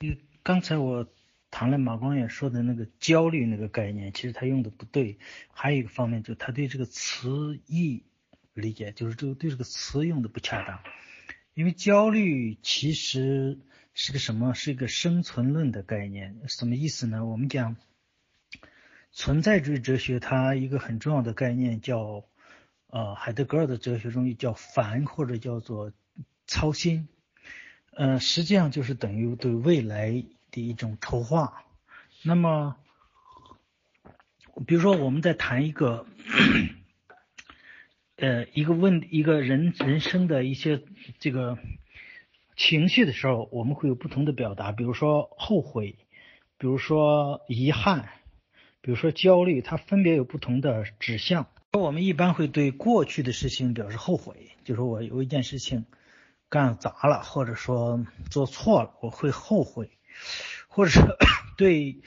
因为刚才我谈了马光远说的那个焦虑那个概念，其实他用的不对。还有一个方面，就是他对这个词义理解，就是这个对这个词用的不恰当。因为焦虑其实是个什么？是一个生存论的概念。什么意思呢？我们讲存在主义哲学，它一个很重要的概念叫呃海德格尔的哲学中叫烦或者叫做操心。呃，实际上就是等于对未来。的一种筹划。那么，比如说我们在谈一个，呃，一个问一个人人生的一些这个情绪的时候，我们会有不同的表达。比如说后悔，比如说遗憾，比如说焦虑，它分别有不同的指向。我们一般会对过去的事情表示后悔，就说我有一件事情干砸了，或者说做错了，我会后悔。或者 对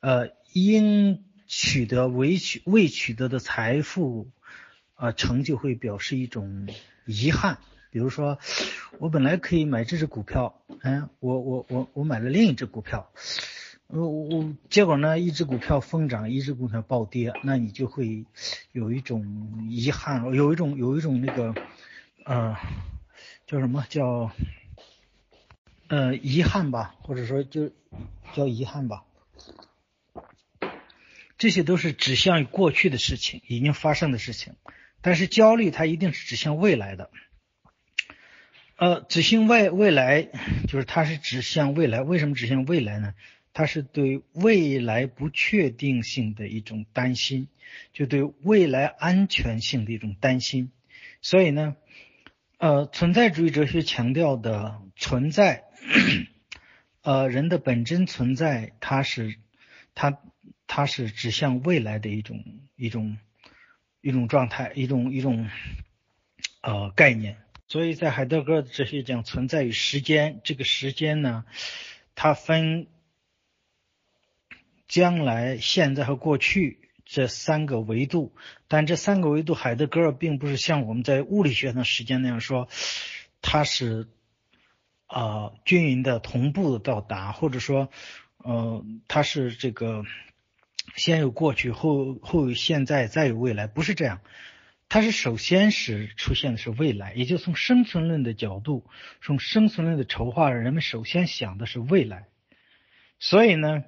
呃应取得未取未取得的财富啊成就会表示一种遗憾，比如说我本来可以买这只股票，嗯，我我我我买了另一只股票，我我结果呢一只股票疯涨，一只股票暴跌，那你就会有一种遗憾，有一种有一种那个呃叫什么叫？呃，遗憾吧，或者说就叫遗憾吧，这些都是指向于过去的事情，已经发生的事情。但是焦虑它一定是指向未来的，呃，指向未未来就是它是指向未来。为什么指向未来呢？它是对未来不确定性的一种担心，就对未来安全性的一种担心。所以呢，呃，存在主义哲学强调的存在。呃，人的本真存在，它是，它，它是指向未来的一种一种一种状态，一种一种呃概念。所以在海德格尔的哲学讲存在与时间，这个时间呢，它分将来、现在和过去这三个维度。但这三个维度，海德格尔并不是像我们在物理学上时间那样说，它是。啊，均匀的同步的到达，或者说，呃，它是这个先有过去，后后有现在，再有未来，不是这样。它是首先是出现的是未来，也就从生存论的角度，从生存论的筹划，人们首先想的是未来。所以呢，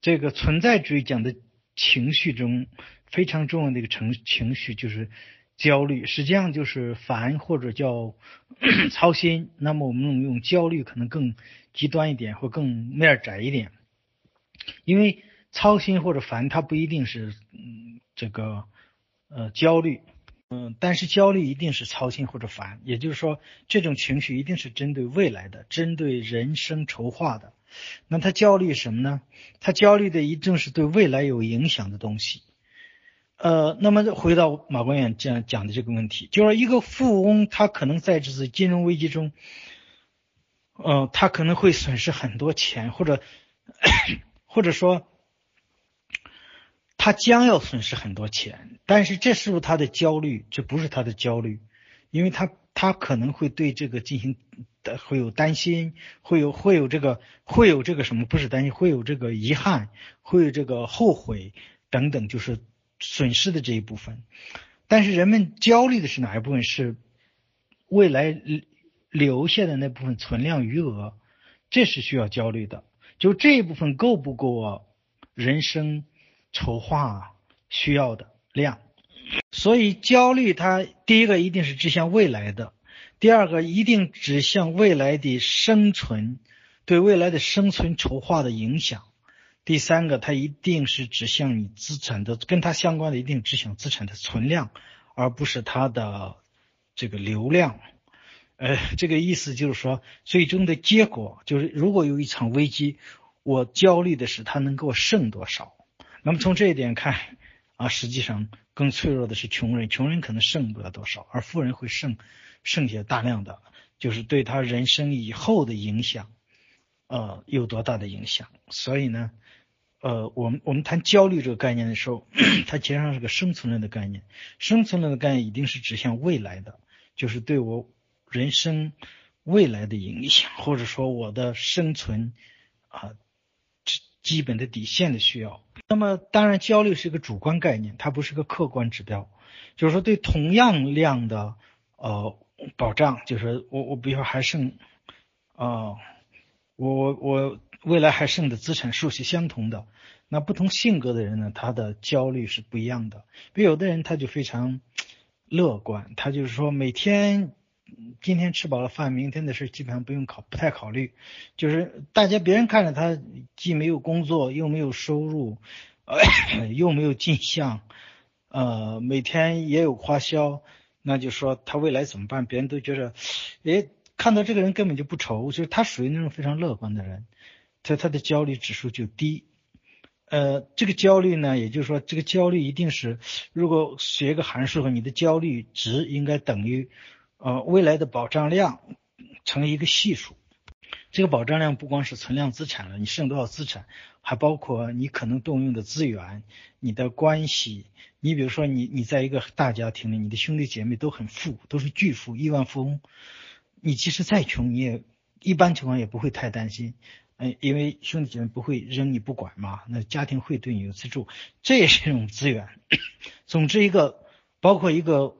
这个存在主义讲的情绪中非常重要的一个情情绪就是。焦虑实际上就是烦或者叫 操心，那么我们用焦虑可能更极端一点，或更面窄一点。因为操心或者烦，它不一定是嗯这个呃焦虑，嗯，但是焦虑一定是操心或者烦。也就是说，这种情绪一定是针对未来的，针对人生筹划的。那他焦虑什么呢？他焦虑的一定是对未来有影响的东西。呃，那么回到马光远这样讲的这个问题，就是一个富翁，他可能在这次金融危机中，呃，他可能会损失很多钱，或者或者说他将要损失很多钱，但是这是不是他的焦虑？这不是他的焦虑，因为他他可能会对这个进行会有担心，会有会有这个会有这个什么？不是担心，会有这个遗憾，会有这个后悔等等，就是。损失的这一部分，但是人们焦虑的是哪一部分？是未来留下的那部分存量余额，这是需要焦虑的。就这一部分够不够人生筹划需要的量？所以焦虑它第一个一定是指向未来的，第二个一定指向未来的生存，对未来的生存筹划的影响。第三个，它一定是指向你资产的，跟它相关的一定指向资产的存量，而不是它的这个流量。呃，这个意思就是说，最终的结果就是，如果有一场危机，我焦虑的是它能给我剩多少。那么从这一点看，啊，实际上更脆弱的是穷人，穷人可能剩不了多少，而富人会剩剩下大量的，就是对他人生以后的影响，呃，有多大的影响。所以呢？呃，我们我们谈焦虑这个概念的时候，它其实上是个生存论的概念。生存论的概念一定是指向未来的，就是对我人生未来的影响，或者说我的生存啊基基本的底线的需要。那么当然，焦虑是一个主观概念，它不是个客观指标。就是说，对同样量的呃保障，就是我我比如说还剩啊，我我我未来还剩的资产数是相同的，那不同性格的人呢，他的焦虑是不一样的。比如有的人他就非常乐观，他就是说每天。今天吃饱了饭，明天的事基本上不用考，不太考虑。就是大家别人看着他既没有工作，又没有收入，呃，又没有进项，呃，每天也有花销，那就说他未来怎么办？别人都觉得，哎，看到这个人根本就不愁，就是他属于那种非常乐观的人，他他的焦虑指数就低。呃，这个焦虑呢，也就是说，这个焦虑一定是，如果学一个函数，你的焦虑值应该等于。呃，未来的保障量成一个系数，这个保障量不光是存量资产了，你剩多少资产，还包括你可能动用的资源、你的关系。你比如说，你你在一个大家庭里，你的兄弟姐妹都很富，都是巨富、亿万富翁，你即使再穷，你也一般情况也不会太担心，嗯，因为兄弟姐妹不会扔你不管嘛，那家庭会对你有资助，这也是一种资源。总之，一个包括一个。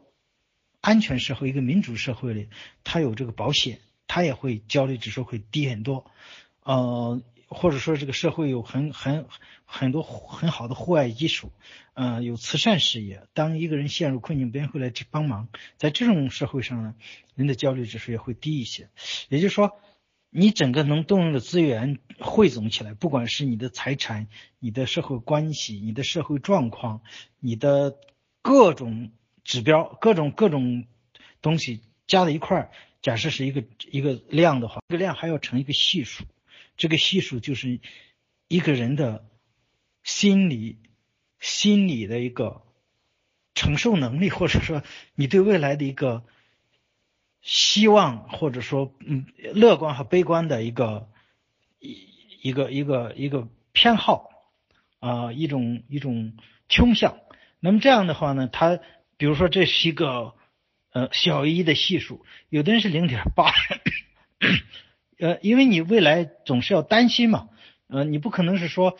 安全社会，一个民主社会里，它有这个保险，它也会焦虑指数会低很多，呃，或者说这个社会有很很很多很好的户外基础，呃，有慈善事业，当一个人陷入困境，别人会来去帮忙，在这种社会上呢，人的焦虑指数也会低一些。也就是说，你整个能动用的资源汇总起来，不管是你的财产、你的社会关系、你的社会状况、你的各种。指标各种各种东西加在一块儿，假设是一个一个量的话，这个量还要乘一个系数，这个系数就是一个人的心理心理的一个承受能力，或者说你对未来的一个希望，或者说嗯乐观和悲观的一个一一个一个一个偏好啊一种一种倾向。那么这样的话呢，它。比如说，这是一个呃小一的系数，有的人是零点八，呃，因为你未来总是要担心嘛，呃，你不可能是说，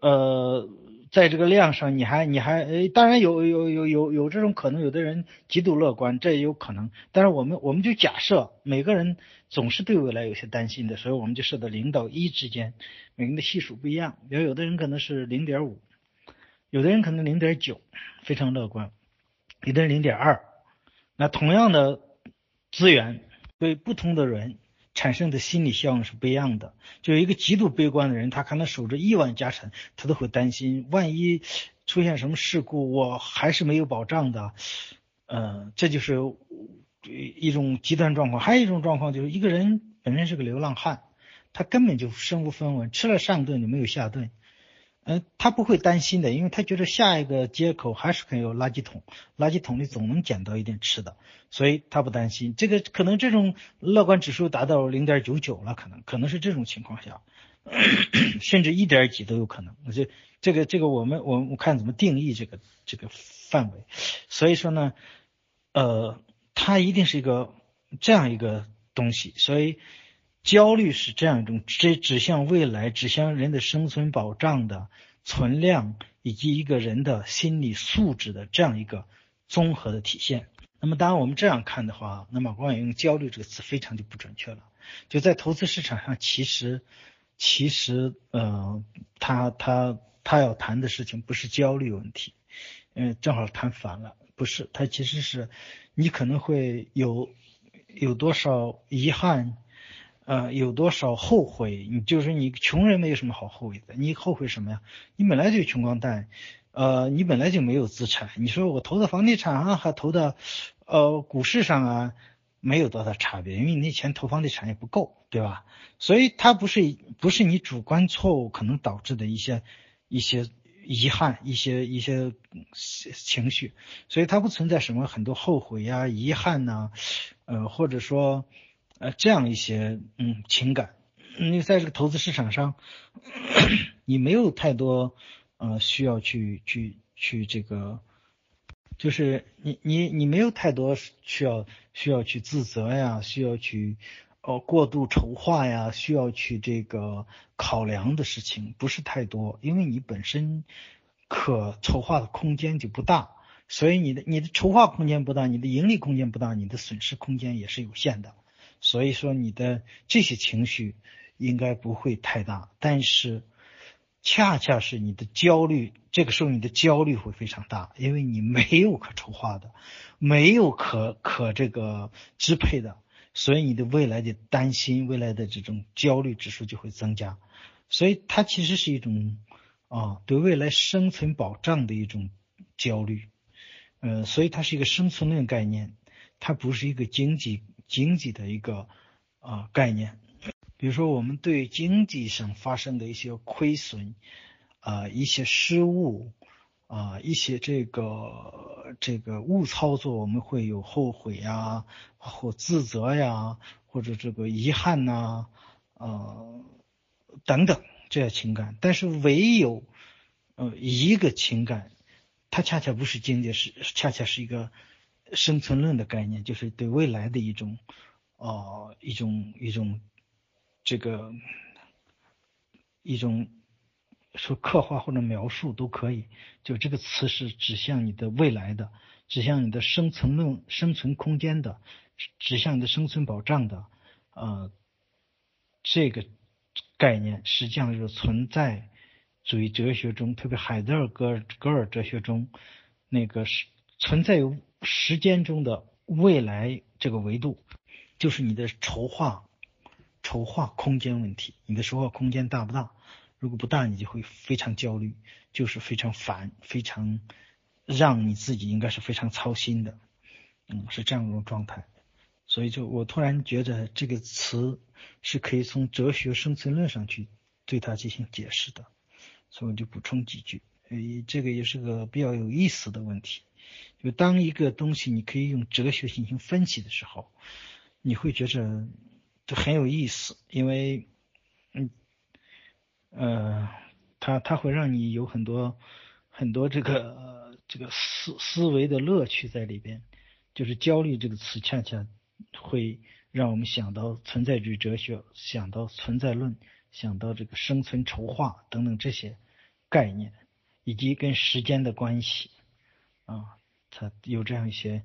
呃，在这个量上你还你还，呃，当然有有有有有这种可能，有的人极度乐观，这也有可能，但是我们我们就假设每个人总是对未来有些担心的，所以我们就设到零到一之间，每个人的系数不一样，比如有的人可能是零点五，有的人可能零点九，非常乐观。有的人零点二，那同样的资源对不同的人产生的心理效应是不一样的。就一个极度悲观的人，他可能守着亿万家产，他都会担心，万一出现什么事故，我还是没有保障的。呃，这就是一种极端状况。还有一种状况，就是一个人本身是个流浪汉，他根本就身无分文，吃了上顿就没有下顿。嗯，他不会担心的，因为他觉得下一个街口还是很有垃圾桶，垃圾桶里总能捡到一点吃的，所以他不担心。这个可能这种乐观指数达到零点九九了，可能可能是这种情况下，甚至一点几都有可能。我这这个这个我们我我看怎么定义这个这个范围。所以说呢，呃，它一定是一个这样一个东西，所以。焦虑是这样一种指指向未来、指向人的生存保障的存量，以及一个人的心理素质的这样一个综合的体现。那么，当然我们这样看的话，那么光用“焦虑”这个词非常就不准确了。就在投资市场上，其实其实呃，他他他要谈的事情不是焦虑问题，嗯，正好谈反了，不是，他其实是你可能会有有多少遗憾。呃，有多少后悔？你就是你穷人没有什么好后悔的，你后悔什么呀？你本来就穷光蛋，呃，你本来就没有资产。你说我投的房地产啊，还投的呃股市上啊，没有多大差别，因为你那钱投房地产也不够，对吧？所以它不是不是你主观错误可能导致的一些一些遗憾，一些一些情绪，所以它不存在什么很多后悔呀、遗憾呐，呃，或者说。呃，这样一些嗯情感，你在这个投资市场上，你没有太多呃需要去去去这个，就是你你你没有太多需要需要去自责呀，需要去呃过度筹划呀，需要去这个考量的事情不是太多，因为你本身可筹划的空间就不大，所以你的你的筹划空间不大，你的盈利空间不大，你的损失空间也是有限的。所以说你的这些情绪应该不会太大，但是恰恰是你的焦虑，这个时候你的焦虑会非常大，因为你没有可筹划的，没有可可这个支配的，所以你的未来的担心、未来的这种焦虑指数就会增加。所以它其实是一种啊对未来生存保障的一种焦虑，呃，所以它是一个生存论概念，它不是一个经济。经济的一个啊概念，比如说我们对经济上发生的一些亏损啊、一些失误啊、一些这个这个误操作，我们会有后悔呀、或自责呀，或者这个遗憾呐啊等等这些情感。但是唯有呃一个情感，它恰恰不是经济，是恰恰是一个。生存论的概念就是对未来的一种，呃，一种一种这个一种说刻画或者描述都可以。就这个词是指向你的未来的，指向你的生存论、生存空间的，指向你的生存保障的。呃，这个概念实际上是存在主义哲学中，特别海德格尔格尔哲学中那个是存在于。时间中的未来这个维度，就是你的筹划筹划空间问题。你的筹划空间大不大？如果不大，你就会非常焦虑，就是非常烦，非常让你自己应该是非常操心的。嗯，是这样一种状态。所以就我突然觉得这个词是可以从哲学生存论上去对它进行解释的。所以我就补充几句。呃，这个也是个比较有意思的问题。就当一个东西你可以用哲学进行分析的时候，你会觉着就很有意思，因为，嗯，呃，它它会让你有很多很多这个这个思思维的乐趣在里边。就是焦虑这个词，恰恰会让我们想到存在主义哲学，想到存在论，想到这个生存筹划等等这些概念，以及跟时间的关系啊。他有这样一些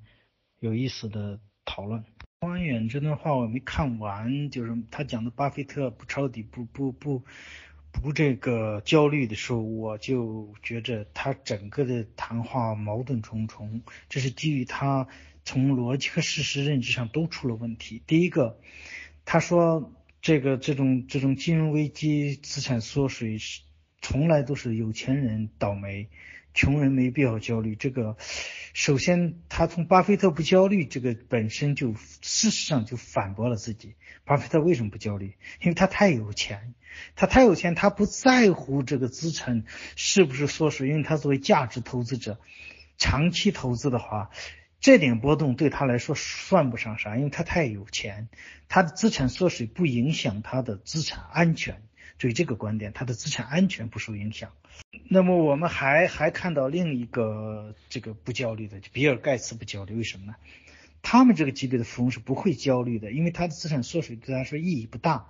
有意思的讨论。汪远这段话我没看完，就是他讲的巴菲特不抄底、不不不不这个焦虑的时候，我就觉着他整个的谈话矛盾重重。这是基于他从逻辑和事实认知上都出了问题。第一个，他说这个这种这种金融危机、资产缩水是从来都是有钱人倒霉。穷人没必要焦虑。这个，首先，他从巴菲特不焦虑这个本身就事实上就反驳了自己。巴菲特为什么不焦虑？因为他太有钱，他太有钱，他不在乎这个资产是不是缩水，因为他作为价值投资者，长期投资的话，这点波动对他来说算不上啥，因为他太有钱，他的资产缩水不影响他的资产安全。所以这个观点，他的资产安全不受影响。那么我们还还看到另一个这个不焦虑的，比尔盖茨不焦虑，为什么呢？他们这个级别的富翁是不会焦虑的，因为他的资产缩水对他说意义不大，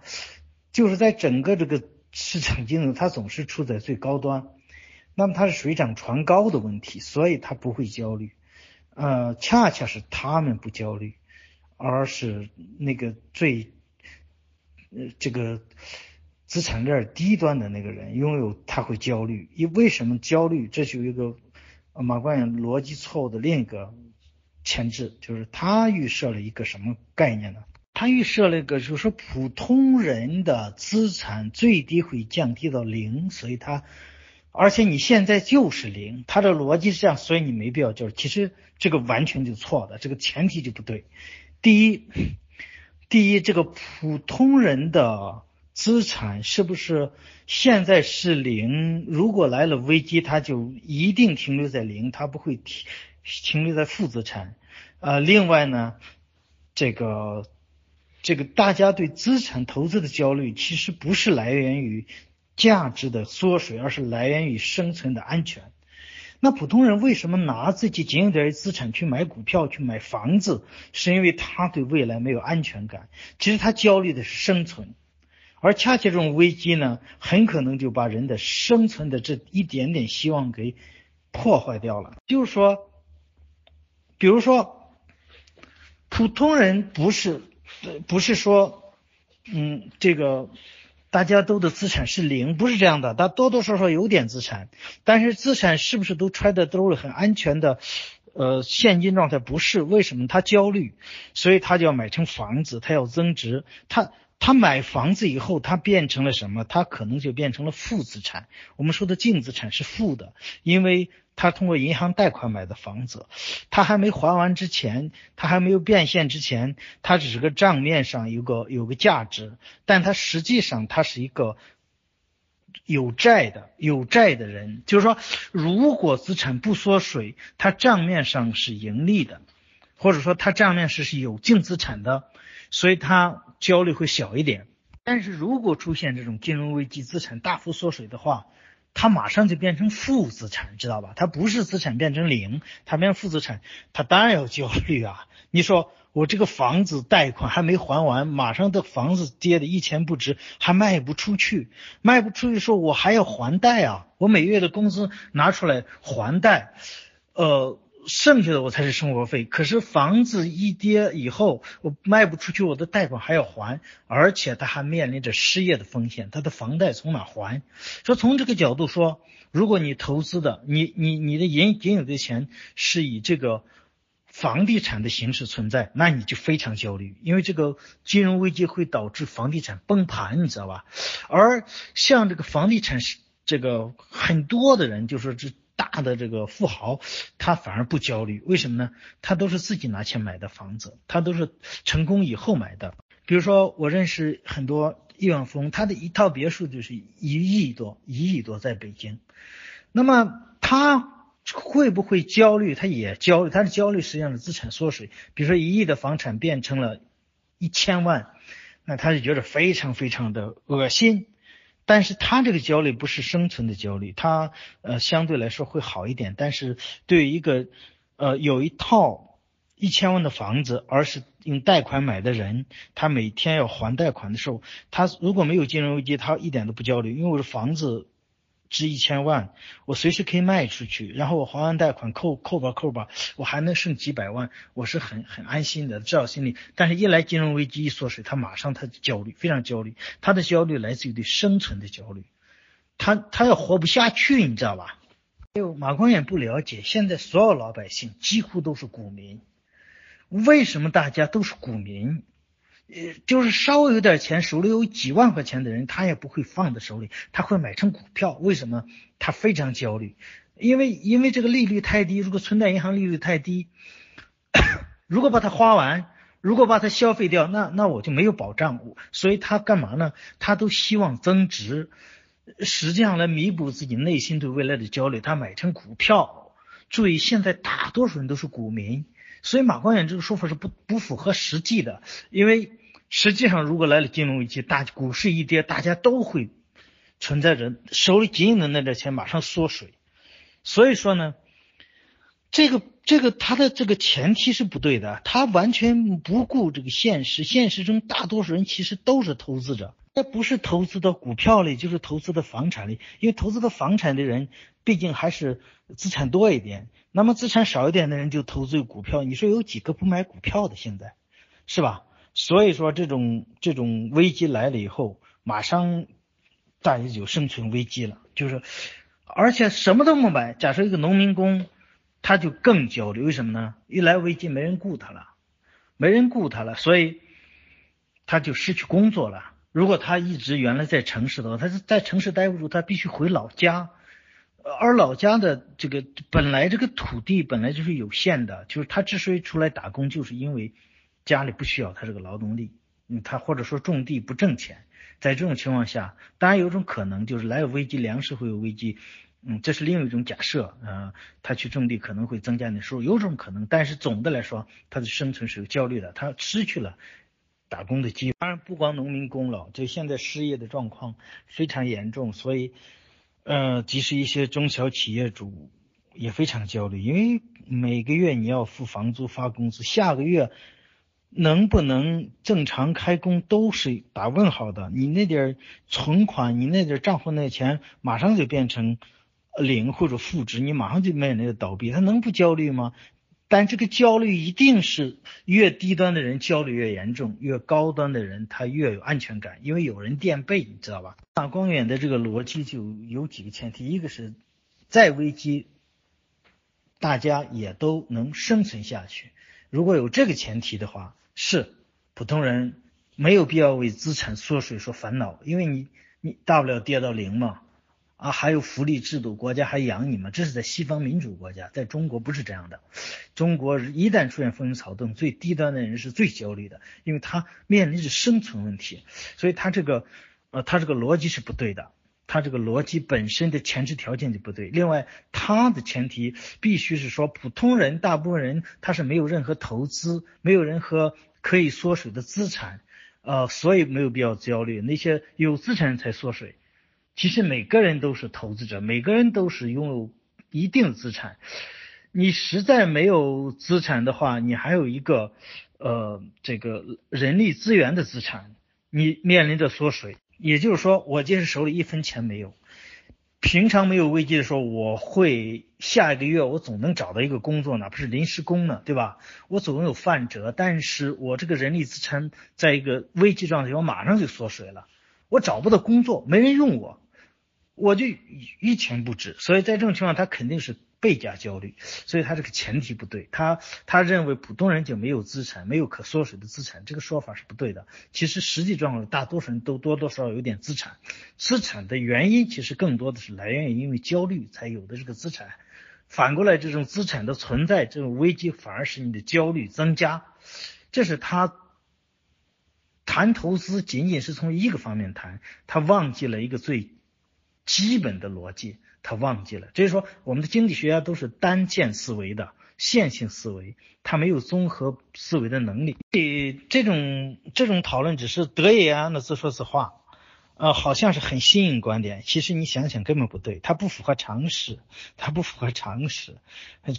就是在整个这个市场金融，他总是处在最高端，那么他是水涨船高的问题，所以他不会焦虑。呃，恰恰是他们不焦虑，而是那个最呃这个。资产链低端的那个人拥有，他会焦虑。因为什么焦虑？这就一个马冠远逻辑错误的另一个前置，就是他预设了一个什么概念呢？他预设了一个，就是说普通人的资产最低会降低到零，所以他，而且你现在就是零，他的逻辑是这样，所以你没必要就是。其实这个完全就错的，这个前提就不对。第一，第一，这个普通人的。资产是不是现在是零？如果来了危机，它就一定停留在零，它不会停停留在负资产。呃，另外呢，这个这个大家对资产投资的焦虑，其实不是来源于价值的缩水，而是来源于生存的安全。那普通人为什么拿自己仅有点资产去买股票、去买房子？是因为他对未来没有安全感。其实他焦虑的是生存，而恰恰这种危机呢，很可能就把人的生存的这一点点希望给破坏掉了。就是说，比如说，普通人不是不是说，嗯，这个。大家都的资产是零，不是这样的，他多多少少有点资产，但是资产是不是都揣在兜里很安全的？呃，现金状态不是，为什么？他焦虑，所以他就要买成房子，他要增值，他他买房子以后，他变成了什么？他可能就变成了负资产。我们说的净资产是负的，因为。他通过银行贷款买的房子，他还没还完之前，他还没有变现之前，他只是个账面上有个有个价值，但他实际上他是一个有债的有债的人。就是说，如果资产不缩水，他账面上是盈利的，或者说他账面是是有净资产的，所以他焦虑会小一点。但是如果出现这种金融危机，资产大幅缩水的话，他马上就变成负资产，知道吧？他不是资产变成零，他变成负资产，他当然要焦虑啊！你说我这个房子贷款还没还完，马上的房子跌的一钱不值，还卖不出去，卖不出去，说我还要还贷啊！我每月的工资拿出来还贷，呃。剩下的我才是生活费，可是房子一跌以后，我卖不出去，我的贷款还要还，而且他还面临着失业的风险，他的房贷从哪还？说从这个角度说，如果你投资的，你你你的银仅有的钱是以这个房地产的形式存在，那你就非常焦虑，因为这个金融危机会导致房地产崩盘，你知道吧？而像这个房地产是这个很多的人就说这。大的这个富豪，他反而不焦虑，为什么呢？他都是自己拿钱买的房子，他都是成功以后买的。比如说，我认识很多亿万富翁，他的一套别墅就是一亿多，一亿多在北京。那么他会不会焦虑？他也焦虑，他的焦虑实际上是资产缩水。比如说，一亿的房产变成了一千万，那他就觉得非常非常的恶心。但是他这个焦虑不是生存的焦虑，他呃相对来说会好一点。但是对于一个呃有一套一千万的房子，而是用贷款买的人，他每天要还贷款的时候，他如果没有金融危机，他一点都不焦虑，因为我的房子。值一千万，我随时可以卖出去，然后我还完贷款扣扣吧扣吧，我还能剩几百万，我是很很安心的，至少心里。但是，一来金融危机一缩水，他马上他焦虑，非常焦虑。他的焦虑来自于对生存的焦虑，他他要活不下去，你知道吧？还有马光远不了解，现在所有老百姓几乎都是股民，为什么大家都是股民？呃，就是稍微有点钱，手里有几万块钱的人，他也不会放在手里，他会买成股票。为什么？他非常焦虑，因为因为这个利率太低，如果存在银行利率太低，如果把它花完，如果把它消费掉，那那我就没有保障。所以他干嘛呢？他都希望增值，实际上来弥补自己内心对未来的焦虑。他买成股票，注意，现在大多数人都是股民，所以马光远这个说法是不不符合实际的，因为。实际上，如果来了金融危机，大股市一跌，大家都会存在着手里仅有的那点钱马上缩水。所以说呢，这个这个他的这个前提是不对的，他完全不顾这个现实。现实中，大多数人其实都是投资者，他不是投资到股票里，就是投资到房产里。因为投资的房产的人，毕竟还是资产多一点。那么资产少一点的人就投资股票。你说有几个不买股票的？现在是吧？所以说，这种这种危机来了以后，马上大家就生存危机了。就是，而且什么都没买。假设一个农民工，他就更焦虑。为什么呢？一来危机，没人雇他了，没人雇他了，所以他就失去工作了。如果他一直原来在城市的话，他是在城市待不住，他必须回老家。而老家的这个本来这个土地本来就是有限的，就是他之所以出来打工，就是因为。家里不需要他这个劳动力，嗯，他或者说种地不挣钱，在这种情况下，当然有种可能就是来有危机，粮食会有危机，嗯，这是另一种假设，啊，他去种地可能会增加你的收入，有种可能，但是总的来说，他的生存是有焦虑的，他失去了打工的机会。当然，不光农民工了，就现在失业的状况非常严重，所以，呃，即使一些中小企业主。也非常焦虑，因为每个月你要付房租、发工资，下个月能不能正常开工都是打问号的。你那点存款，你那点账户那钱，马上就变成零或者负值，你马上就面临着倒闭，他能不焦虑吗？但这个焦虑一定是越低端的人焦虑越严重，越高端的人他越有安全感，因为有人垫背，你知道吧？大光远的这个逻辑就有几个前提，一个是再危机，大家也都能生存下去。如果有这个前提的话，是普通人没有必要为资产缩水说烦恼，因为你你大不了跌到零嘛。啊，还有福利制度，国家还养你吗？这是在西方民主国家，在中国不是这样的。中国一旦出现风云草动，最低端的人是最焦虑的，因为他面临着生存问题，所以他这个，呃，他这个逻辑是不对的，他这个逻辑本身的前置条件就不对。另外，他的前提必须是说，普通人大部分人他是没有任何投资，没有任何可以缩水的资产，呃，所以没有必要焦虑。那些有资产才缩水。其实每个人都是投资者，每个人都是拥有一定资产。你实在没有资产的话，你还有一个呃这个人力资源的资产，你面临着缩水。也就是说，我即使手里一分钱没有，平常没有危机的时候，我会下一个月我总能找到一个工作，哪怕是临时工呢，对吧？我总有饭辙。但是我这个人力资产在一个危机状态，我马上就缩水了，我找不到工作，没人用我。我就一钱不值，所以在这种情况，他肯定是倍加焦虑，所以他这个前提不对，他他认为普通人就没有资产，没有可缩水的资产，这个说法是不对的。其实实际状况，大多数人都多多少少有点资产，资产的原因其实更多的是来源于因为焦虑才有的这个资产。反过来，这种资产的存在，这种危机反而使你的焦虑增加。这是他谈投资仅仅是从一个方面谈，他忘记了一个最。基本的逻辑他忘记了，就是说我们的经济学家都是单线思维的线性思维，他没有综合思维的能力。这种这种讨论只是得意洋洋的自说自话。呃，好像是很新颖观点，其实你想想根本不对，它不符合常识，它不符合常识，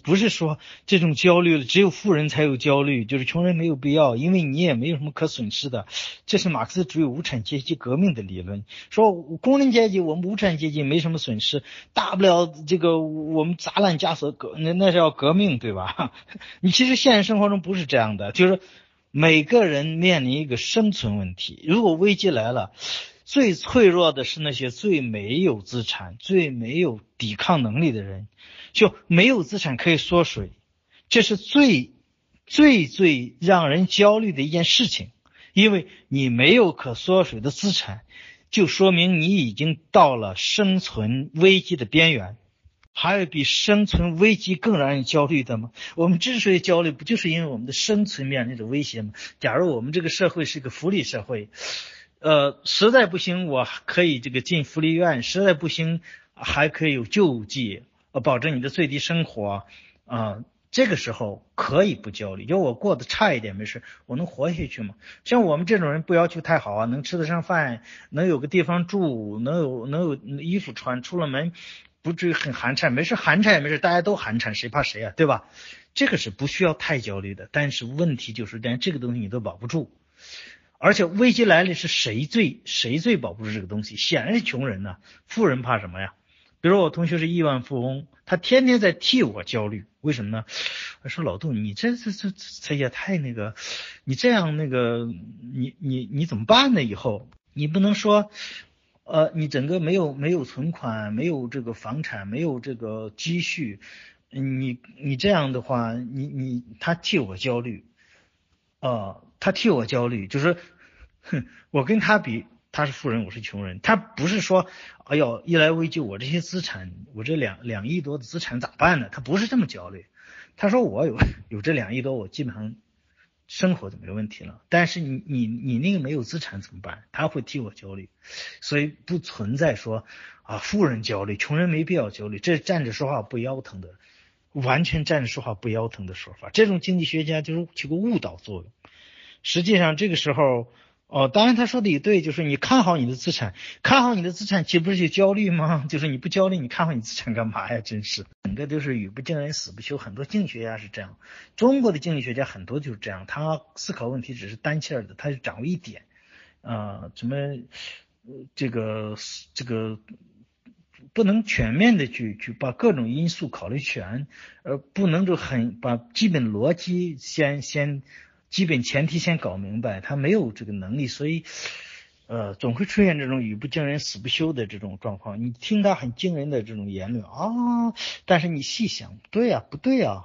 不是说这种焦虑只有富人才有焦虑，就是穷人没有必要，因为你也没有什么可损失的。这是马克思主义无产阶级革命的理论，说工人阶级我们无产阶级没什么损失，大不了这个我们砸烂枷锁革那那是要革命对吧？你其实现实生活中不是这样的，就是每个人面临一个生存问题，如果危机来了。最脆弱的是那些最没有资产、最没有抵抗能力的人，就没有资产可以缩水，这是最最最让人焦虑的一件事情。因为你没有可缩水的资产，就说明你已经到了生存危机的边缘。还有比生存危机更让人焦虑的吗？我们之所以焦虑，不就是因为我们的生存面临着威胁吗？假如我们这个社会是一个福利社会。呃，实在不行，我可以这个进福利院；实在不行，还可以有救济，呃，保证你的最低生活。啊，这个时候可以不焦虑，就我过得差一点没事，我能活下去吗？像我们这种人不要求太好啊，能吃得上饭，能有个地方住，能有能有衣服穿，出了门不至于很寒碜，没事寒碜也没事，大家都寒碜，谁怕谁啊，对吧？这个是不需要太焦虑的。但是问题就是，连这个东西你都保不住。而且危机来了，是谁最谁最保不住这个东西？显然是穷人呐。富人怕什么呀？比如我同学是亿万富翁，他天天在替我焦虑，为什么呢？我说老杜，你这这这这也太那个，你这样那个，你你你怎么办呢？以后你不能说，呃，你整个没有没有存款，没有这个房产，没有这个积蓄，你你这样的话，你你他替我焦虑，啊。他替我焦虑，就是，哼，我跟他比，他是富人，我是穷人。他不是说，哎呦，一来危机，我这些资产，我这两两亿多的资产咋办呢？他不是这么焦虑。他说我有 有这两亿多，我基本上生活就没问题了。但是你你你那个没有资产怎么办？他会替我焦虑，所以不存在说啊，富人焦虑，穷人没必要焦虑。这站着说话不腰疼的，完全站着说话不腰疼的说法。这种经济学家就是起个误导作用。实际上，这个时候，哦，当然他说的也对，就是你看好你的资产，看好你的资产，岂不是就焦虑吗？就是你不焦虑，你看好你资产干嘛呀？真是，整个都是语不惊人死不休。很多经济学家是这样，中国的经济学家很多就是这样，他思考问题只是单线的，他就掌握一点，啊，什么这个这个不能全面的去去把各种因素考虑全，呃，不能就很把基本逻辑先先。基本前提先搞明白，他没有这个能力，所以，呃，总会出现这种语不惊人死不休的这种状况。你听他很惊人的这种言论啊，但是你细想，对呀，不对呀，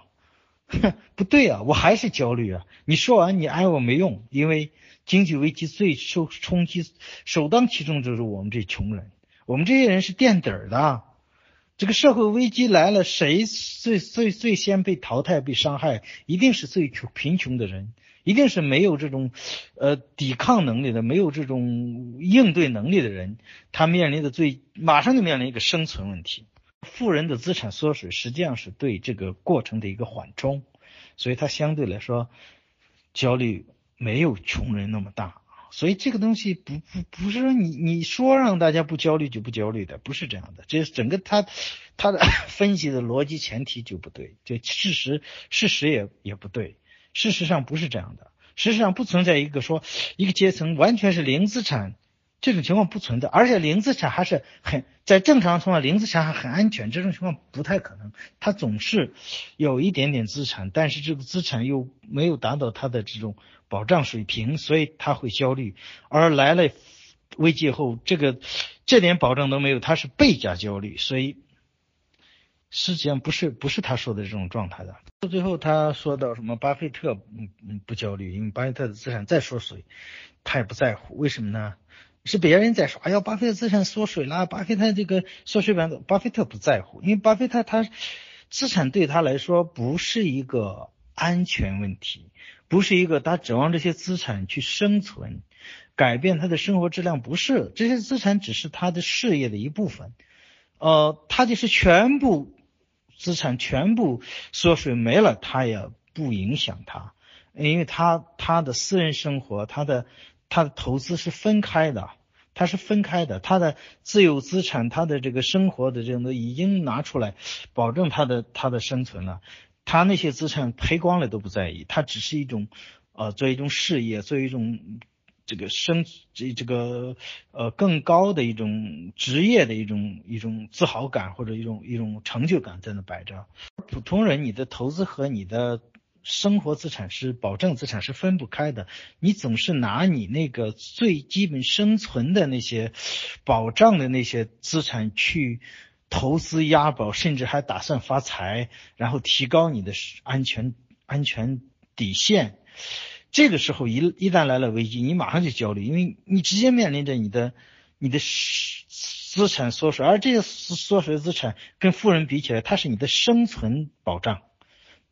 不对呀，我还是焦虑啊。你说完你安慰我没用，因为经济危机最受冲击、首当其冲就是我们这穷人，我们这些人是垫底儿的。这个社会危机来了，谁最最最先被淘汰、被伤害？一定是最穷贫穷的人。一定是没有这种，呃，抵抗能力的，没有这种应对能力的人，他面临的最马上就面临一个生存问题。富人的资产缩水，实际上是对这个过程的一个缓冲，所以他相对来说焦虑没有穷人那么大。所以这个东西不不不是说你你说让大家不焦虑就不焦虑的，不是这样的。这整个他他的 分析的逻辑前提就不对，这事实事实也也不对。事实上不是这样的，事实上不存在一个说一个阶层完全是零资产，这种情况不存在，而且零资产还是很在正常情况零资产还很安全，这种情况不太可能，他总是有一点点资产，但是这个资产又没有达到他的这种保障水平，所以他会焦虑，而来了危机后，这个这点保障都没有，他是倍加焦虑，所以。实际上不是不是他说的这种状态的。到最后他说到什么？巴菲特嗯嗯不焦虑，因为巴菲特的资产再缩水，他也不在乎。为什么呢？是别人在说，哎呀，巴菲特资产缩水了，巴菲特这个缩水版，巴菲特不在乎，因为巴菲特他资产对他来说不是一个安全问题，不是一个他指望这些资产去生存，改变他的生活质量，不是。这些资产只是他的事业的一部分，呃，他就是全部。资产全部缩水没了，他也不影响他，因为他他的私人生活，他的他的投资是分开的，他是分开的，他的自有资产，他的这个生活的这种的已经拿出来，保证他的他的生存了，他那些资产赔光了都不在意，他只是一种，呃，做一种事业，做一种。这个生这这个呃更高的一种职业的一种一种自豪感或者一种一种成就感在那摆着。普通人你的投资和你的生活资产是保证资产是分不开的。你总是拿你那个最基本生存的那些保障的那些资产去投资押宝，甚至还打算发财，然后提高你的安全安全底线。这个时候一一旦来了危机，你马上就焦虑，因为你直接面临着你的你的资产缩水，而这些缩水资产跟富人比起来，它是你的生存保障，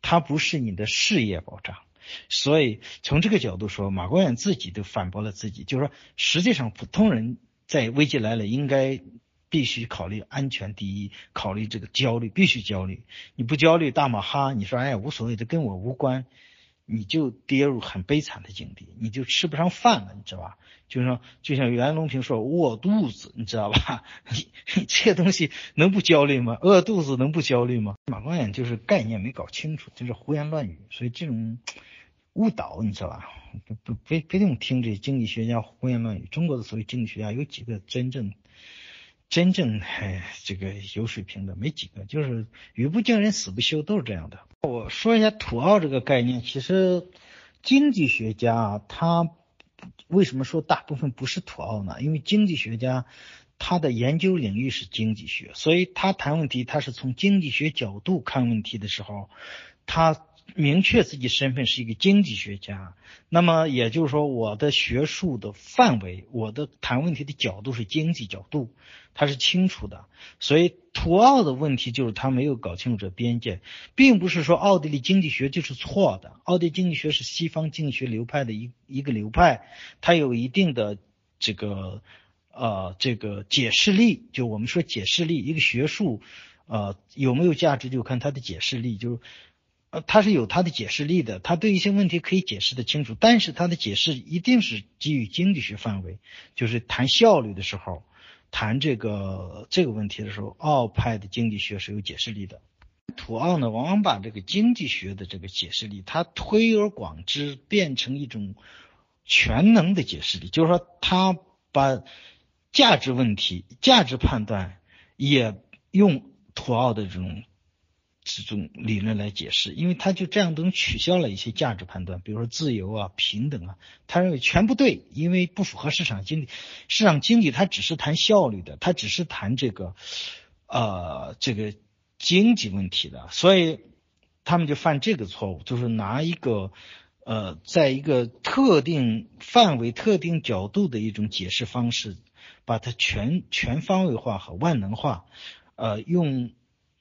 它不是你的事业保障。所以从这个角度说，马光远自己都反驳了自己，就是说，实际上普通人在危机来了，应该必须考虑安全第一，考虑这个焦虑，必须焦虑。你不焦虑，大马哈，你说哎无所谓，这跟我无关。你就跌入很悲惨的境地，你就吃不上饭了，你知道吧？就说就像袁隆平说饿肚子，你知道吧？你你这东西能不焦虑吗？饿肚子能不焦虑吗？马光远就是概念没搞清楚，就是胡言乱语，所以这种误导，你知道吧？不不别别用听这经济学家胡言乱语。中国的所谓经济学家有几个真正真正哎这个有水平的？没几个，就是语不惊人死不休，都是这样的。我说一下土澳这个概念，其实经济学家他为什么说大部分不是土澳呢？因为经济学家他的研究领域是经济学，所以他谈问题他是从经济学角度看问题的时候，他。明确自己身份是一个经济学家，那么也就是说，我的学术的范围，我的谈问题的角度是经济角度，他是清楚的。所以土澳的问题就是他没有搞清楚这边界，并不是说奥地利经济学就是错的。奥地利经济学是西方经济学流派的一一个流派，它有一定的这个呃这个解释力。就我们说解释力，一个学术呃有没有价值，就看它的解释力，就。呃，他是有他的解释力的，他对一些问题可以解释的清楚，但是他的解释一定是基于经济学范围，就是谈效率的时候，谈这个这个问题的时候，奥派的经济学是有解释力的。土奥呢，往往把这个经济学的这个解释力，他推而广之，变成一种全能的解释力，就是说他把价值问题、价值判断也用土奥的这种。这种理论来解释，因为他就这样等取消了一些价值判断，比如说自由啊、平等啊，他认为全不对，因为不符合市场经济。市场经济它只是谈效率的，它只是谈这个，呃，这个经济问题的，所以他们就犯这个错误，就是拿一个，呃，在一个特定范围、特定角度的一种解释方式，把它全全方位化和万能化，呃，用。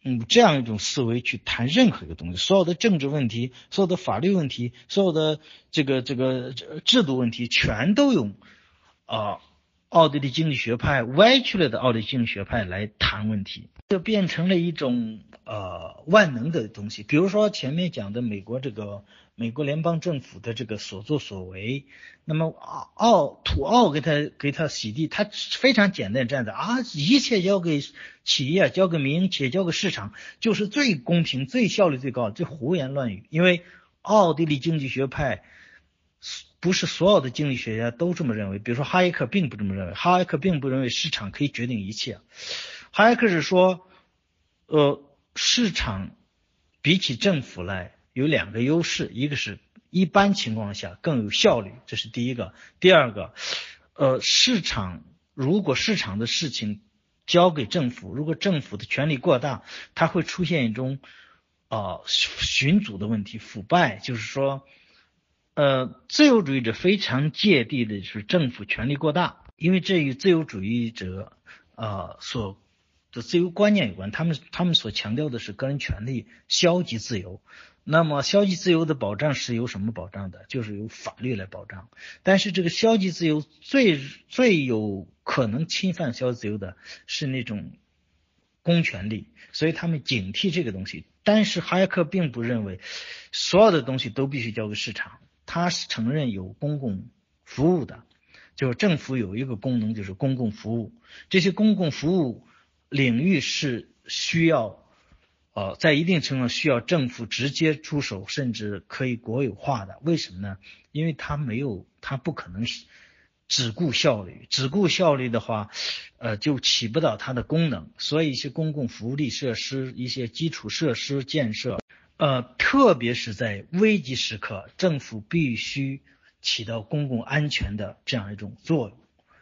嗯，这样一种思维去谈任何一个东西，所有的政治问题、所有的法律问题、所有的这个这个制度问题，全都用啊奥地利经济学派歪曲了的奥地利经济学派来谈问题，就变成了一种呃万能的东西。比如说前面讲的美国这个。美国联邦政府的这个所作所为，那么奥土奥给他给他洗地，他非常简单站在啊，一切交给企业，交给民营企业，交给市场，就是最公平、最效率最高，这胡言乱语。因为奥地利经济学派不是所有的经济学家都这么认为，比如说哈耶克并不这么认为，哈耶克并不认为市场可以决定一切，哈耶克是说，呃，市场比起政府来。有两个优势，一个是一般情况下更有效率，这是第一个。第二个，呃，市场如果市场的事情交给政府，如果政府的权力过大，它会出现一种呃寻租的问题，腐败。就是说，呃，自由主义者非常芥蒂的是政府权力过大，因为这与自由主义者呃所的自由观念有关。他们他们所强调的是个人权利，消极自由。那么，消极自由的保障是由什么保障的？就是由法律来保障。但是，这个消极自由最最有可能侵犯消极自由的是那种公权力，所以他们警惕这个东西。但是，哈耶克并不认为所有的东西都必须交给市场，他是承认有公共服务的，就是政府有一个功能，就是公共服务。这些公共服务领域是需要。呃，在一定程度上需要政府直接出手，甚至可以国有化的。为什么呢？因为它没有，它不可能只顾效率，只顾效率的话，呃，就起不到它的功能。所以一些公共福利设施、一些基础设施建设，呃，特别是在危急时刻，政府必须起到公共安全的这样一种作用。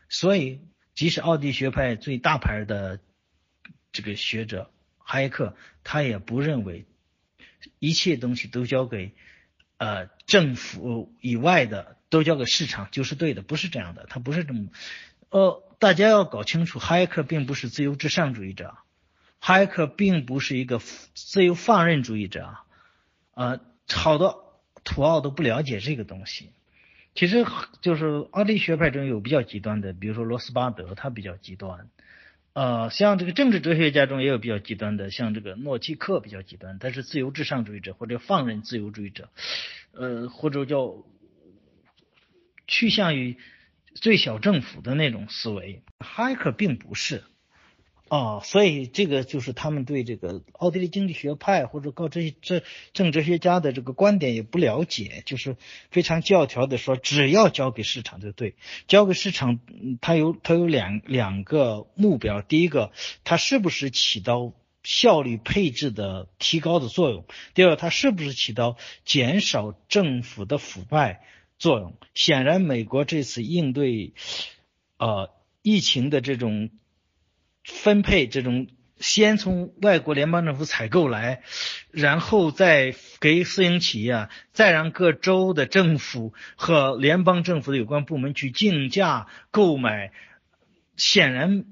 所以，即使奥地学派最大牌的这个学者。哈耶克他也不认为一切东西都交给呃政府以外的都交给市场就是对的，不是这样的，他不是这么呃，大家要搞清楚，哈耶克并不是自由至上主义者，哈耶克并不是一个自由放任主义者，呃，好多土澳都不了解这个东西。其实就是奥地利学派中有比较极端的，比如说罗斯巴德，他比较极端。呃，像这个政治哲学家中也有比较极端的，像这个诺基克比较极端，他是自由至上主义者或者放任自由主义者，呃，或者叫趋向于最小政府的那种思维。哈耶克并不是。哦，所以这个就是他们对这个奥地利经济学派或者搞这些这政治学家的这个观点也不了解，就是非常教条的说，只要交给市场就对，交给市场，它有它有两两个目标，第一个，它是不是起到效率配置的提高的作用？第二，它是不是起到减少政府的腐败作用？显然，美国这次应对呃疫情的这种。分配这种先从外国联邦政府采购来，然后再给私营企业，再让各州的政府和联邦政府的有关部门去竞价购买，显然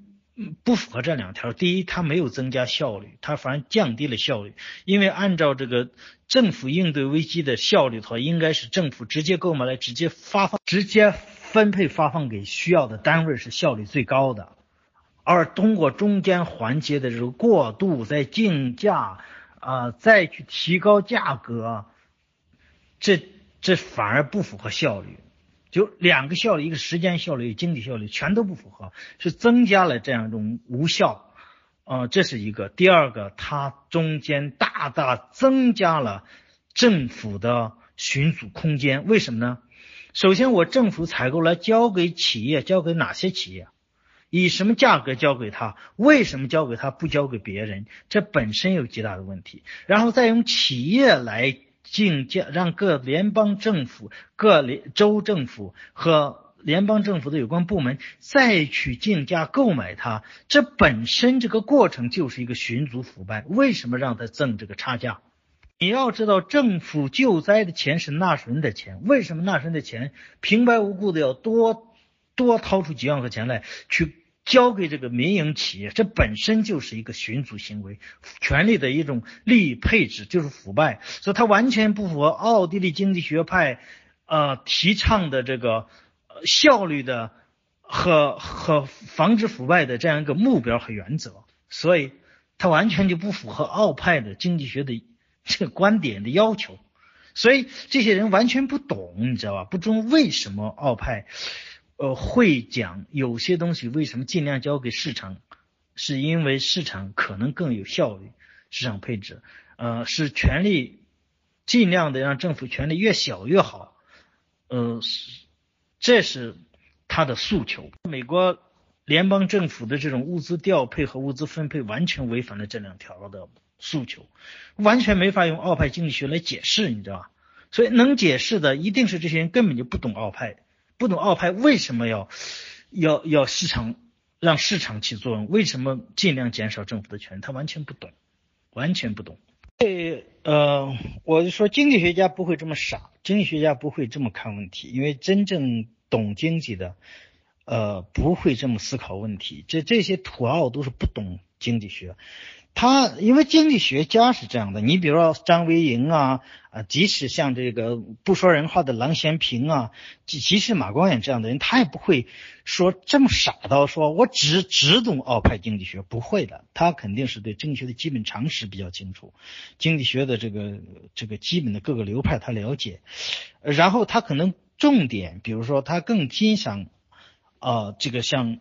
不符合这两条。第一，它没有增加效率，它反而降低了效率。因为按照这个政府应对危机的效率的话，应该是政府直接购买来直接发放、直接分配发放给需要的单位是效率最高的。而通过中间环节的这个过渡，在竞价，啊再去提高价格，这这反而不符合效率。就两个效率，一个时间效率、经济效率全都不符合，是增加了这样一种无效。呃，这是一个。第二个，它中间大大增加了政府的寻租空间。为什么呢？首先，我政府采购来交给企业，交给哪些企业？以什么价格交给他？为什么交给他不交给别人？这本身有极大的问题。然后再用企业来。竞价让各联邦政府、各联州政府和联邦政府的有关部门再去竞价购买它，这本身这个过程就是一个寻租腐败。为什么让他挣这个差价？你要知道，政府救灾的钱是纳税人的钱，为什么纳税人的钱平白无故的要多多掏出几万块钱来去？交给这个民营企业，这本身就是一个寻租行为，权力的一种利益配置就是腐败，所以它完全不符合奥地利经济学派呃提倡的这个效率的和和防止腐败的这样一个目标和原则，所以它完全就不符合奥派的经济学的这个观点的要求，所以这些人完全不懂，你知道吧？不懂为什么奥派。呃，会讲有些东西为什么尽量交给市场，是因为市场可能更有效率，市场配置，呃，是权力尽量的让政府权力越小越好，呃，是这是他的诉求。美国联邦政府的这种物资调配和物资分配完全违反了这两条的诉求，完全没法用奥派经济学来解释，你知道吧？所以能解释的一定是这些人根本就不懂奥派。不懂奥派为什么要要要市场让市场起作用？为什么尽量减少政府的权？他完全不懂，完全不懂。这呃，我就说经济学家不会这么傻，经济学家不会这么看问题，因为真正懂经济的，呃，不会这么思考问题。这这些土澳都是不懂经济学。他因为经济学家是这样的，你比如说张维迎啊，啊，即使像这个不说人话的郎咸平啊，即即使马光远这样的人，他也不会说这么傻到说我只只懂奥派经济学，不会的，他肯定是对经济学的基本常识比较清楚，经济学的这个这个基本的各个流派他了解，然后他可能重点，比如说他更欣赏啊，这个像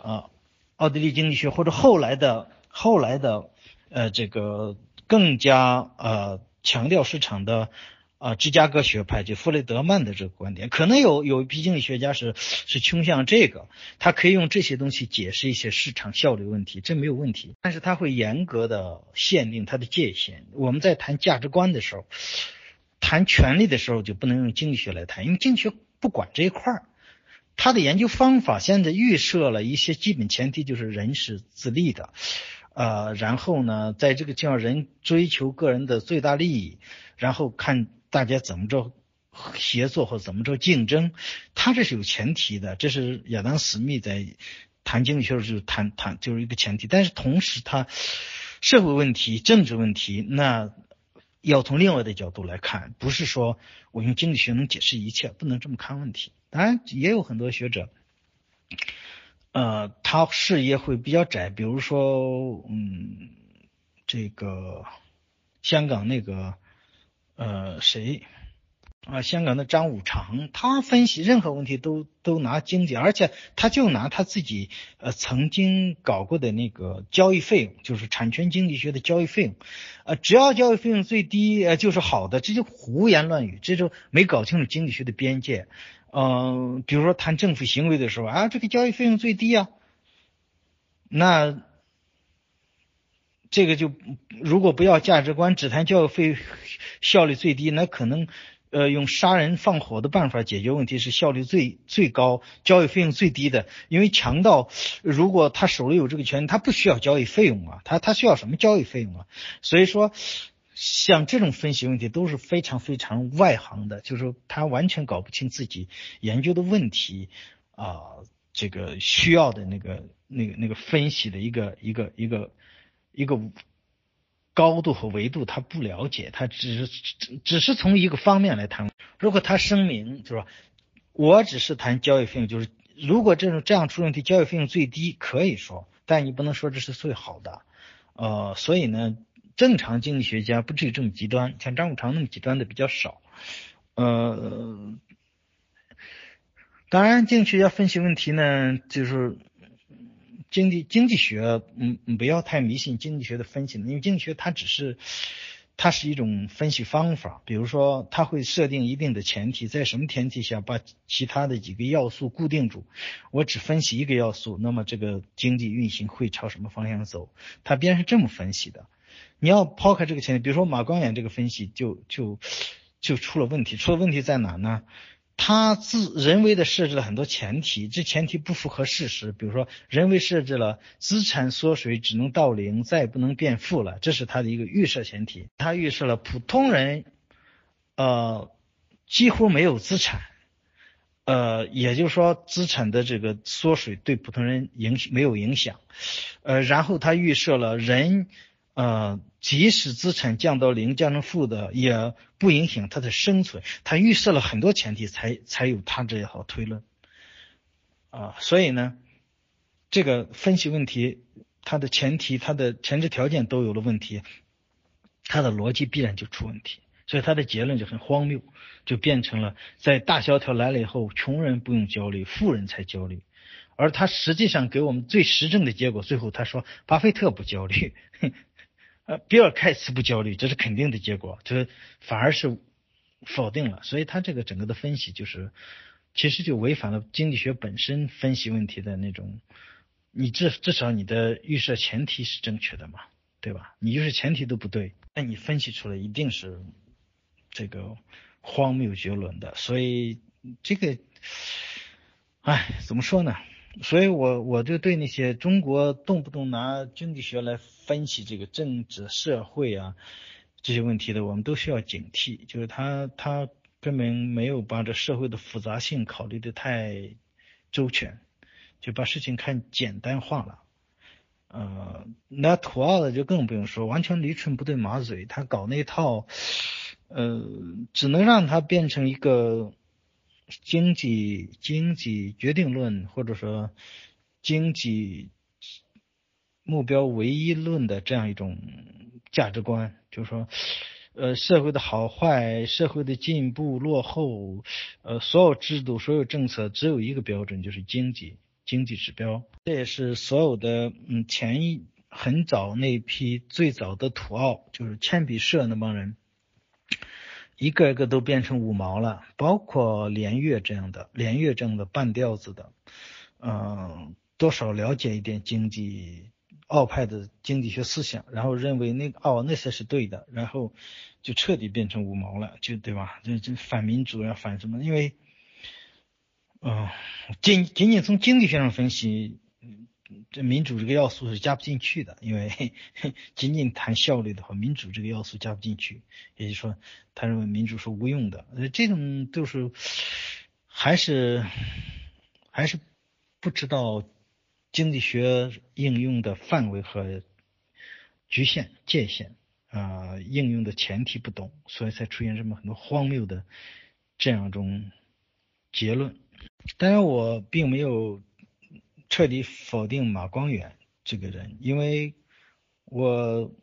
啊奥地利经济学或者后来的后来的。呃，这个更加呃强调市场的啊芝加哥学派，就弗雷德曼的这个观点，可能有有一批经济学家是是倾向这个，他可以用这些东西解释一些市场效率问题，这没有问题。但是他会严格的限定他的界限。我们在谈价值观的时候，谈权利的时候，就不能用经济学来谈，因为经济学不管这一块儿。他的研究方法现在预设了一些基本前提，就是人是自立的。呃，然后呢，在这个叫人追求个人的最大利益，然后看大家怎么着协作或怎么着竞争，他这是有前提的，这是亚当斯密在谈经济学的时候谈谈就是一个前提，但是同时他社会问题、政治问题，那要从另外的角度来看，不是说我用经济学能解释一切，不能这么看问题。当然，也有很多学者。呃，他视野会比较窄，比如说，嗯，这个香港那个，呃，谁啊？香港的张五常，他分析任何问题都都拿经济，而且他就拿他自己呃曾经搞过的那个交易费用，就是产权经济学的交易费用，呃，只要交易费用最低，呃，就是好的，这就胡言乱语，这就没搞清楚经济学的边界。嗯，比如说谈政府行为的时候啊，这个交易费用最低啊，那这个就如果不要价值观，只谈交易费效率最低，那可能呃用杀人放火的办法解决问题是效率最最高、交易费用最低的。因为强盗如果他手里有这个权利，他不需要交易费用啊，他他需要什么交易费用啊？所以说。像这种分析问题都是非常非常外行的，就是说他完全搞不清自己研究的问题啊，这个需要的那个那个那个分析的一个一个一个一个高度和维度，他不了解，他只是只是从一个方面来谈。如果他声明是说，我只是谈交易费用，就是如果这种这样出问题，交易费用最低可以说，但你不能说这是最好的，呃，所以呢。正常经济学家不至于这么极端，像张五常那么极端的比较少。呃，当然，经济学家分析问题呢，就是经济经济学，嗯，不要太迷信经济学的分析，因为经济学它只是。它是一种分析方法，比如说，它会设定一定的前提，在什么前提下把其他的几个要素固定住，我只分析一个要素，那么这个经济运行会朝什么方向走？它必然是这么分析的。你要抛开这个前提，比如说马光远这个分析就就就出了问题，出了问题在哪呢？他自人为的设置了很多前提，这前提不符合事实。比如说，人为设置了资产缩水只能到零，再也不能变负了，这是他的一个预设前提。他预设了普通人，呃，几乎没有资产，呃，也就是说资产的这个缩水对普通人影没有影响，呃，然后他预设了人。呃，即使资产降到零，降成负的，也不影响它的生存。他预设了很多前提，才才有他这一套推论。啊，所以呢，这个分析问题，它的前提、它的前置条件都有了问题，它的逻辑必然就出问题。所以他的结论就很荒谬，就变成了在大萧条来了以后，穷人不用焦虑，富人才焦虑。而他实际上给我们最实证的结果，最后他说，巴菲特不焦虑。呃，比尔盖茨不焦虑，这是肯定的结果，这反而是否定了，所以他这个整个的分析就是，其实就违反了经济学本身分析问题的那种，你至至少你的预设前提是正确的嘛，对吧？你就是前提都不对，那你分析出来一定是这个荒谬绝伦的，所以这个，哎，怎么说呢？所以，我我就对那些中国动不动拿经济学来分析这个政治社会啊这些问题的，我们都需要警惕。就是他他根本没有把这社会的复杂性考虑的太周全，就把事情看简单化了。呃，那土澳的就更不用说，完全驴唇不对马嘴，他搞那套，呃，只能让他变成一个。经济经济决定论，或者说经济目标唯一论的这样一种价值观，就是说，呃，社会的好坏、社会的进步落后，呃，所有制度、所有政策只有一个标准，就是经济经济指标。这也是所有的嗯前一很早那批最早的土澳，就是铅笔社那帮人。一个一个都变成五毛了，包括连岳这样的，连岳这样的半吊子的，嗯，多少了解一点经济奥派的经济学思想，然后认为那个哦那才是对的，然后就彻底变成五毛了，就对吧？这这反民主呀，反什么？因为，嗯，仅仅仅从经济学上分析。这民主这个要素是加不进去的，因为 仅仅谈效率的话，民主这个要素加不进去。也就是说，他认为民主是无用的。呃，这种就是还是还是不知道经济学应用的范围和局限界限啊，应用的前提不懂，所以才出现这么很多荒谬的这样一种结论。当然，我并没有。彻底否定马光远这个人，因为我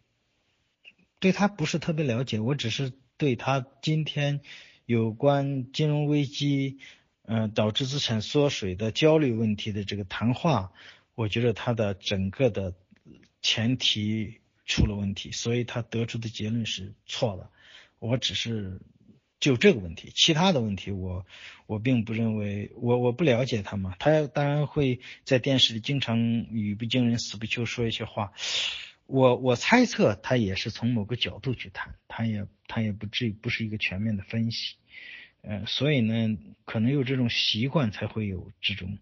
对他不是特别了解，我只是对他今天有关金融危机，嗯，导致资产缩水的焦虑问题的这个谈话，我觉得他的整个的前提出了问题，所以他得出的结论是错的。我只是。就这个问题，其他的问题我我并不认为，我我不了解他嘛，他当然会在电视里经常语不惊人死不休说一些话，我我猜测他也是从某个角度去谈，他也他也不至于不是一个全面的分析，呃，所以呢，可能有这种习惯才会有这种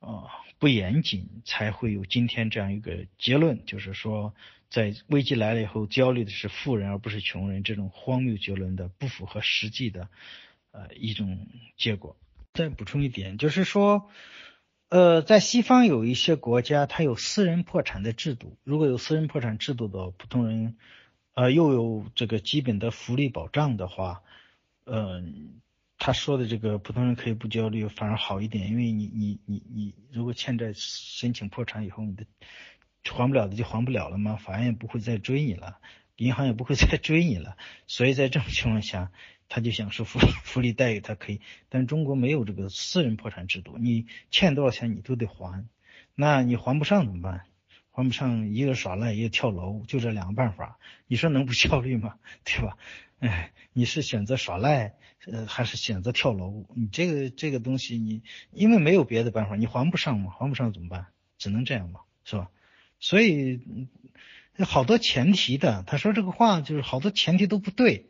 啊不严谨，才会有今天这样一个结论，就是说。在危机来了以后，焦虑的是富人而不是穷人，这种荒谬绝伦的、不符合实际的，呃，一种结果。再补充一点，就是说，呃，在西方有一些国家，它有私人破产的制度。如果有私人破产制度的普通人，呃，又有这个基本的福利保障的话，嗯，他说的这个普通人可以不焦虑，反而好一点，因为你你你你，如果欠债申请破产以后，你的。还不了的就还不了了吗？法院也不会再追你了，银行也不会再追你了。所以在这种情况下，他就想说福 福利待遇，他可以。但中国没有这个私人破产制度，你欠多少钱你都得还，那你还不上怎么办？还不上，一个耍赖，一个跳楼，就这两个办法，你说能不效率吗？对吧？哎，你是选择耍赖，呃，还是选择跳楼？你这个这个东西，你因为没有别的办法，你还不上嘛？还不上怎么办？只能这样嘛，是吧？所以好多前提的，他说这个话就是好多前提都不对。